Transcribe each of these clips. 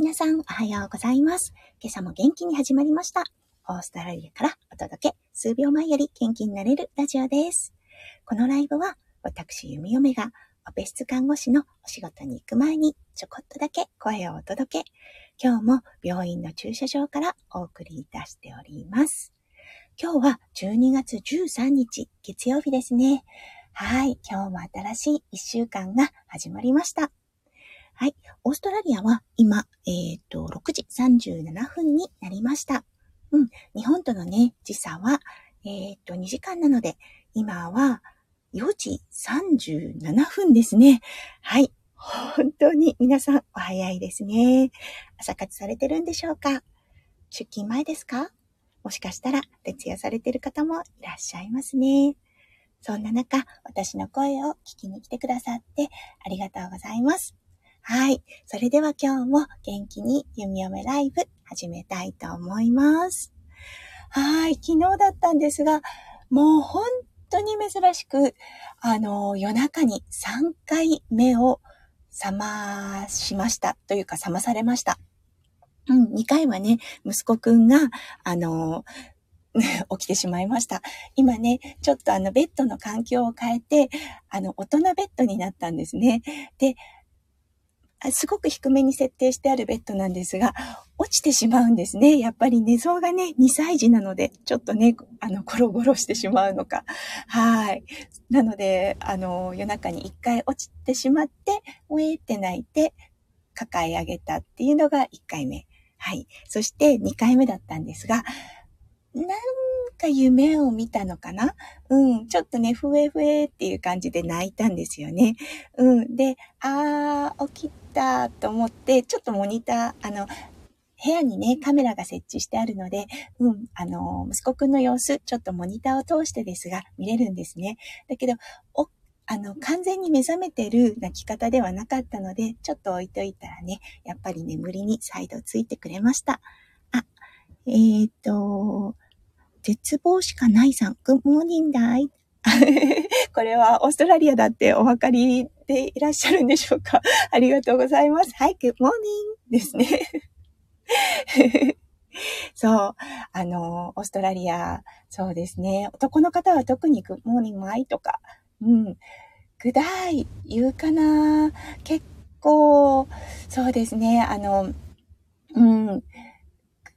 皆さん、おはようございます。今朝も元気に始まりました。オーストラリアからお届け、数秒前より元気になれるラジオです。このライブは、私、弓嫁が、オペ室看護師のお仕事に行く前に、ちょこっとだけ声をお届け、今日も病院の駐車場からお送りいたしております。今日は12月13日、月曜日ですね。はい、今日も新しい1週間が始まりました。はい。オーストラリアは今、えっ、ー、と、6時37分になりました。うん。日本とのね、時差は、えっ、ー、と、2時間なので、今は4時37分ですね。はい。本当に皆さんお早いですね。朝活されてるんでしょうか？出勤前ですか？もしかしたら徹夜されてる方もいらっしゃいますね。そんな中、私の声を聞きに来てくださってありがとうございます。はい。それでは今日も元気に弓嫁ライブ始めたいと思います。はい。昨日だったんですが、もう本当に珍しく、あの、夜中に3回目を覚ましましたというか覚まされました。うん、2回はね、息子くんが、あの、起きてしまいました。今ね、ちょっとあのベッドの環境を変えて、あの大人ベッドになったんですね。で、すごく低めに設定してあるベッドなんですが、落ちてしまうんですね。やっぱり寝相がね、2歳児なので、ちょっとね、あの、ゴロゴロしてしまうのか。はい。なので、あの、夜中に1回落ちてしまって、ウェーって泣いて、抱え上げたっていうのが1回目。はい。そして2回目だったんですが、なんか夢を見たのかな？うん、ちょっとね、ふえふえっていう感じで泣いたんですよね。うん、で、あー、起きたと思って、ちょっとモニター、あの、部屋にね、カメラが設置してあるので、うん、あの、息子くんの様子、ちょっとモニターを通してですが、見れるんですね。だけど、お、あの、完全に目覚めてる泣き方ではなかったので、ちょっと置いといたらね、やっぱり眠りに再度ついてくれました。あ、えー、っと、絶望しかないさん、 Good morning, G'day。これはオーストラリアだってお分かりでいらっしゃるんでしょうか？ありがとうございます。はい、 Good morning ですね。そう。あの、オーストラリア、そうですね。男の方は特に Good morning mate とか、うん。 G'day 言うかな結構、そうですね。あの、うん。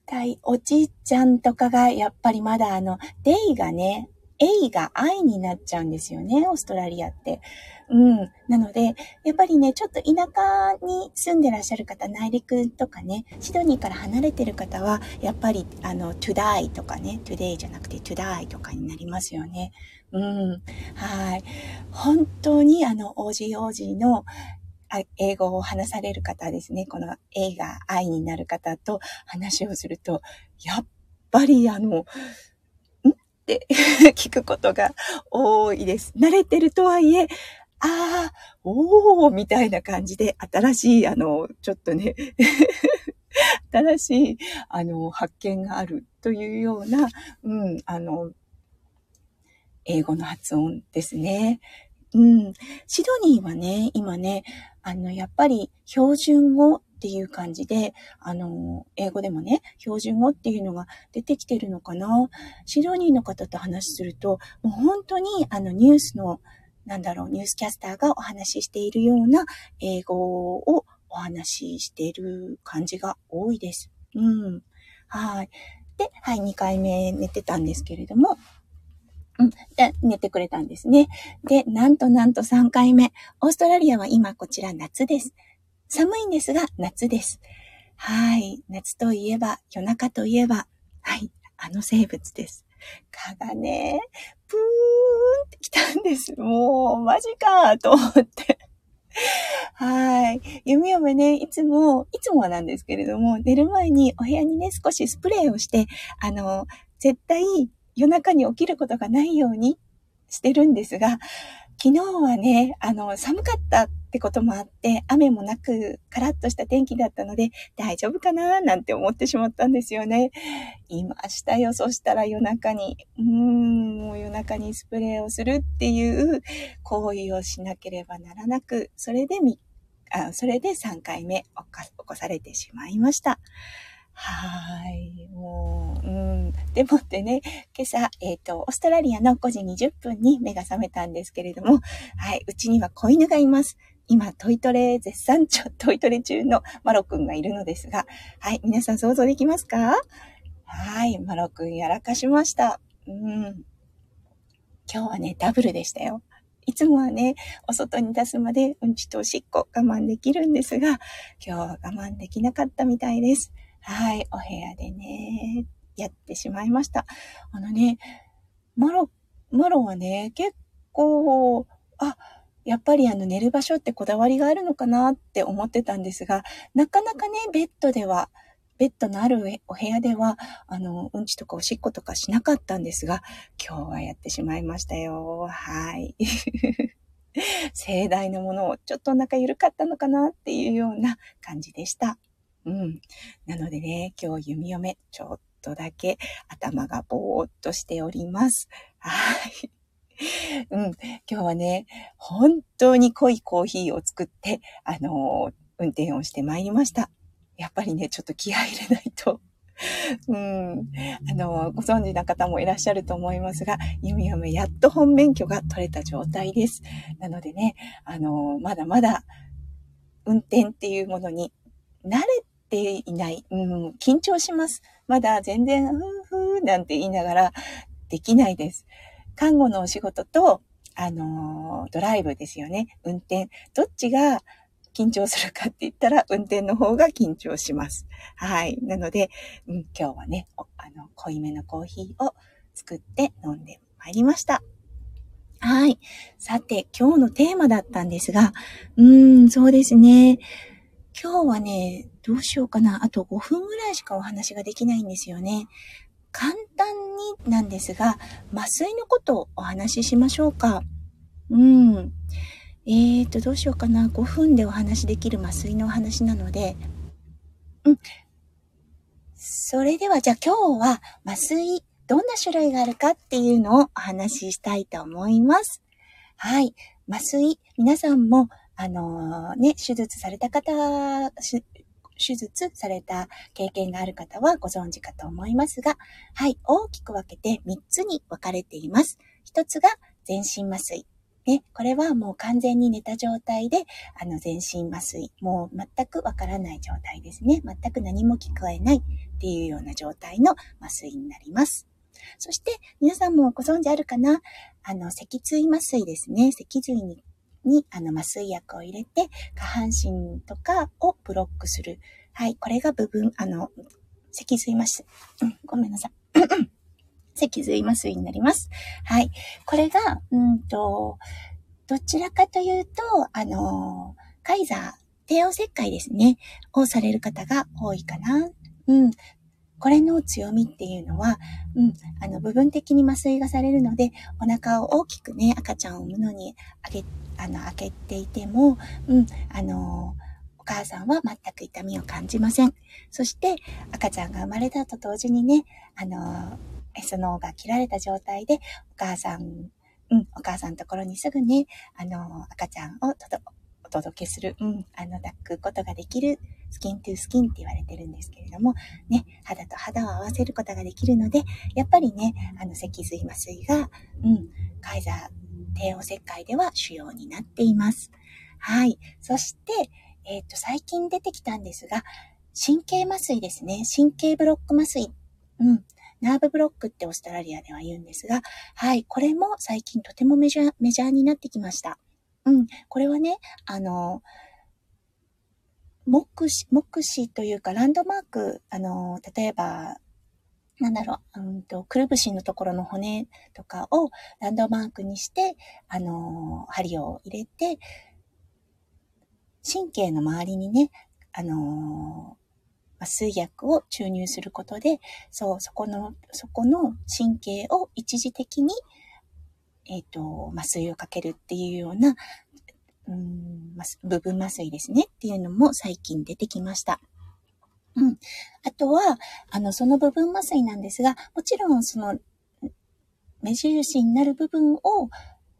対、おじいちゃんとかが、やっぱりまだあの、デイがね、エイが愛になっちゃうんですよね、オーストラリアって。うん。なので、やっぱりね、ちょっと田舎に住んでらっしゃる方、内陸とかね、シドニーから離れてる方は、やっぱり、あの、to die とかね、today じゃなくて to die とかになりますよね。うん。はい。本当にあの、OGOG の、英語を話される方ですね、この映画愛になる方と話をすると、やっぱりあの、聞くことが多いです。慣れてるとはいえ、ああ、おー、みたいな感じで、新しい、あの、ちょっとね 新しい、あの、発見があるというような、うん、あの、英語の発音ですね。うん。シドニーはね、今ね、あの、やっぱり標準語っていう感じで、あの、英語でもね、標準語っていうのが出てきてるのかな。シドニーの方と話すると、もう本当にあのニュースの、なんだろう、ニュースキャスターがお話ししているような英語をお話ししている感じが多いです。うん。はい。で、はい、2回目寝てたんですけれども、うん。で、寝てくれたんですね。で、なんとなんと3回目。オーストラリアは今こちら夏です。寒いんですが夏です。はい。夏といえば、夜中といえば、はい。あの生物です。蚊がね、プーンって来たんです。もう、マジかと思って。はい。弓嫁ね、いつも、いつもはなんですけれども、寝る前にお部屋にね、少しスプレーをして、あの、絶対夜中に起きることがないようにしてるんですが、昨日はね、あの、寒かったってこともあって、雨もなく、カラッとした天気だったので、大丈夫かな？なんて思ってしまったんですよね。いましたよ。そしたら夜中に、うーん、もう夜中にスプレーをするっていう行為をしなければならなく、それでみ、あそれで3回目起起こされてしまいました。はい。もう、うん。でもってね、今朝、えっ、ー、と、オーストラリアの5時20分に目が覚めたんですけれども、はい。うちには子犬がいます。今、トイトレ絶賛中、トイトレ中のマロくんがいるのですが、はい。皆さん想像できますか？はい。マロくんやらかしました。うん。今日はね、ダブルでしたよ。いつもはね、お外に出すまでうんちとおしっこ我慢できるんですが、今日は我慢できなかったみたいです。はい、お部屋でね、やってしまいました。あのね、マロ、マロはね、結構、あ、やっぱりあの寝る場所ってこだわりがあるのかなって思ってたんですが、なかなかね、ベッドでは、ベッドのあるお部屋では、あの、うんちとかおしっことかしなかったんですが、今日はやってしまいましたよ。はい。盛大なものをちょっとお腹緩かったのかなっていうような感じでした。うん。なのでね、今日弓嫁、ちょっとだけ頭がぼーっとしております。はい。うん。今日はね、本当に濃いコーヒーを作って、あのー、運転をしてまいりました。やっぱりね、ちょっと気合入れないと。うん。あの、ご存知な方もいらっしゃると思いますが、弓嫁やっと本免許が取れた状態です。なのでね、あの、まだまだ運転っていうものに慣れていない。うん、緊張します。まだ全然、ふーふーなんて言いながらできないです。看護のお仕事と、あのドライブですよね。運転。どっちが緊張するかって言ったら、運転の方が緊張します。はい。なので、うん、今日はね、あの、濃いめのコーヒーを作って飲んでまいりました。はい。さて、今日のテーマだったんですが、うーん、そうですね。今日はね、どうしようかな。あと5分ぐらいしかお話ができないんですよね。簡単になんですが、麻酔のことをお話ししましょうか。うん。えーと、どうしようかな。5分でお話しできる麻酔のお話なので。うん。それでは、じゃあ今日は麻酔、どんな種類があるかっていうのをお話ししたいと思います。はい。麻酔、皆さんもあのー、ね、手術された方、手術された経験がある方はご存知かと思いますが、はい、大きく分けて3つに分かれています。1つが全身麻酔。ね、これはもう完全に寝た状態で、あの、全身麻酔。もう全くわからない状態ですね。全く何も聞こえないっていうような状態の麻酔になります。そして、皆さんもご存知あるかな？あの、脊椎麻酔ですね。脊髄ににあの麻酔薬を入れて、下半身とかをブロックする。はい、これが部分、あの、脊髄麻酔。うん、ごめんなさい。脊髄麻酔になります。はい。これが、うんと、どちらかというと、あの、カイザー、帝王切開ですね、をされる方が多いかな。うん。これの強みっていうのは、うん、あの、部分的に麻酔がされるので、お腹を大きくね、赤ちゃんを産むのにあげ、あの、開けていても、うん、あの、お母さんは全く痛みを感じません。そして、赤ちゃんが生まれたと同時にね、あの、S のが切られた状態で、お母さん、うん、お母さんのところにすぐね、あの、赤ちゃんをお届けする、うん、あの、抱くことができるスキントゥースキンって言われてるんですけれども、ね、肌と肌を合わせることができるので、やっぱりね、あの、脊髄麻酔が、うん、カイザー帝王切開では主要になっています。はい。そして、えっ、ー、と、最近出てきたんですが、神経麻酔ですね。神経ブロック麻酔。うん。ナーブブロックってオーストラリアでは言うんですが、はい。これも最近とてもメジャー、メジャーになってきました。うん。これはね、あの、目視、目視というかランドマーク、あの、例えば、なんだろう、うんと、くるぶしのところの骨とかをランドマークにして、あの、針を入れて、神経の周りにね、あの、麻酔薬を注入することで、そう、そこの、そこの神経を一時的に、えっ、ー、と、麻酔をかけるっていうような、うん、部分麻酔ですねっていうのも最近出てきました。うん。あとは、あの、その部分麻酔なんですが、もちろんその、目印になる部分を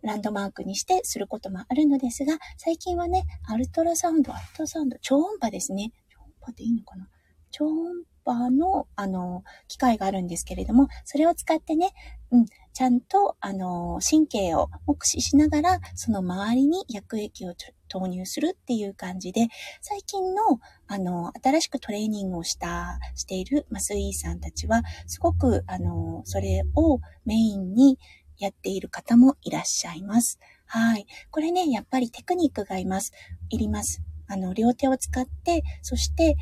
ランドマークにしてすることもあるのですが、最近はね、アルトラサウンド、アルトラサウンド、超音波ですね。超音波でいいのかな？超音波の、あの、機械があるんですけれども、それを使ってね、うん、ちゃんと、あの、神経を目視しながら、その周りに薬液を投入するっていう感じで、最近の、あの、新しくトレーニングをした、している麻酔医さんたちは、すごく、あの、それをメインにやっている方もいらっしゃいます。はい。これね、やっぱりテクニックがいます。いります。あの、両手を使って、そして、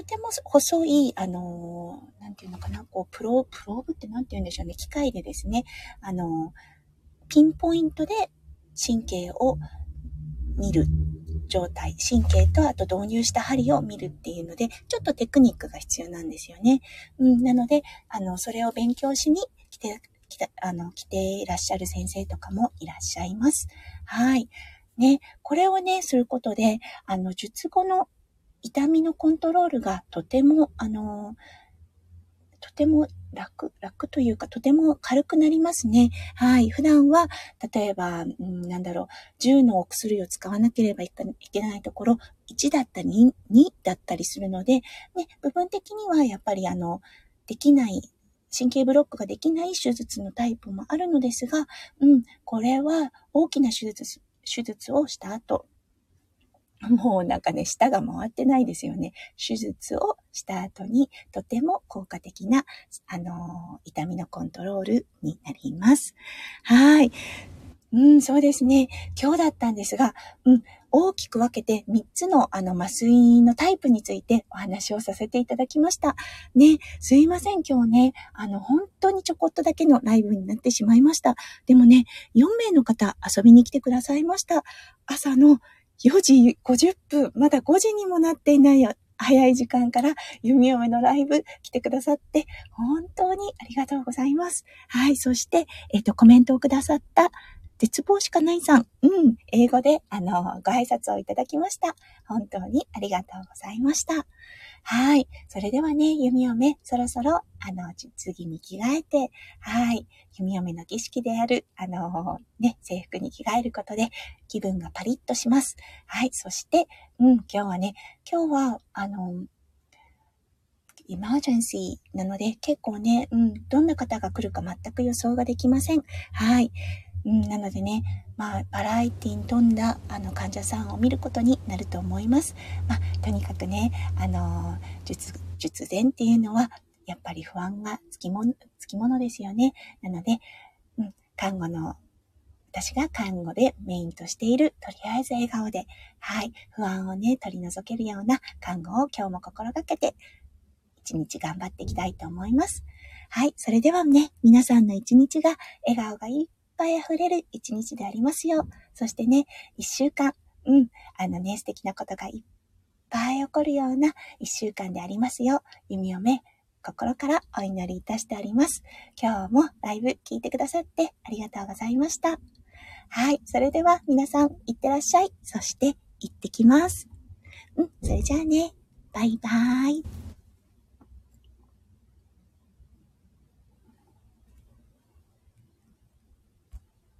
とても細い、あの、なんていうのかな、こう、プロ、プローブってなんて言うんでしょうね、機械でですね、あの、ピンポイントで神経を見る状態、神経とあと導入した針を見るっていうので、ちょっとテクニックが必要なんですよね。うん、なので、あの、それを勉強しに来て、来て、あの、来ていらっしゃる先生とかもいらっしゃいます。はい。ね、これをね、することで、あの、術後の痛みのコントロールがとても、あの、とても楽、楽というか、とても軽くなりますね。はい。普段は、例えば、うん、なんだろう、10のお薬を使わなければいけないところ、1だったり2だったりするので、ね、部分的にはやっぱりあの、できない、神経ブロックができない手術のタイプもあるのですが、うん、これは大きな手術、手術をした後、もうなんかね、舌が回ってないですよね。手術をした後にとても効果的な、あの痛みのコントロールになります。はい。うん、そうですね。今日だったんですが、うん、大きく分けて3つのあの麻酔のタイプについてお話をさせていただきました。ね、すいません、今日ね、あの、本当にちょこっとだけのライブになってしまいました。でもね、4名の方遊びに来てくださいました。朝の4時50分、まだ5時にもなっていない。早い時間から弓嫁のライブ来てくださって、本当にありがとうございます。はい。そして、えっ、ー、と、コメントをくださった絶望しかないさん。うん。英語で、あの、ご挨拶をいただきました。本当にありがとうございました。はい。それではね、弓嫁、そろそろ、あの、次に着替えて、はい。弓嫁の儀式である、あの、ね、制服に着替えることで、気分がパリッとします。はい。そして、うん、今日はね、今日は、あの、エマージェンシーなので、結構ね、うん、どんな方が来るか全く予想ができません。はい。うん、なのでね、まあ、バラエティに富んだあの患者さんを見ることになると思います。まあ、とにかくね、あの、術、術前っていうのは、やっぱり不安がつきもの、つきものですよね。なので、うん、看護の、私が看護でメインとしている、とりあえず笑顔で、はい、不安をね、取り除けるような看護を今日も心がけて、一日頑張っていきたいと思います。はい、それではね、皆さんの一日が笑顔がいいぱい溢れる一日でありますよ。そしてね、一週間、うん、あのね、素敵なことがいっぱい起こるような一週間でありますよ。弓嫁、心からお祈りいたしております。今日もライブ聞いてくださってありがとうございました。はい。それでは皆さん、いってらっしゃい。そして、行ってきます。うん。それじゃあね。バイバーイ。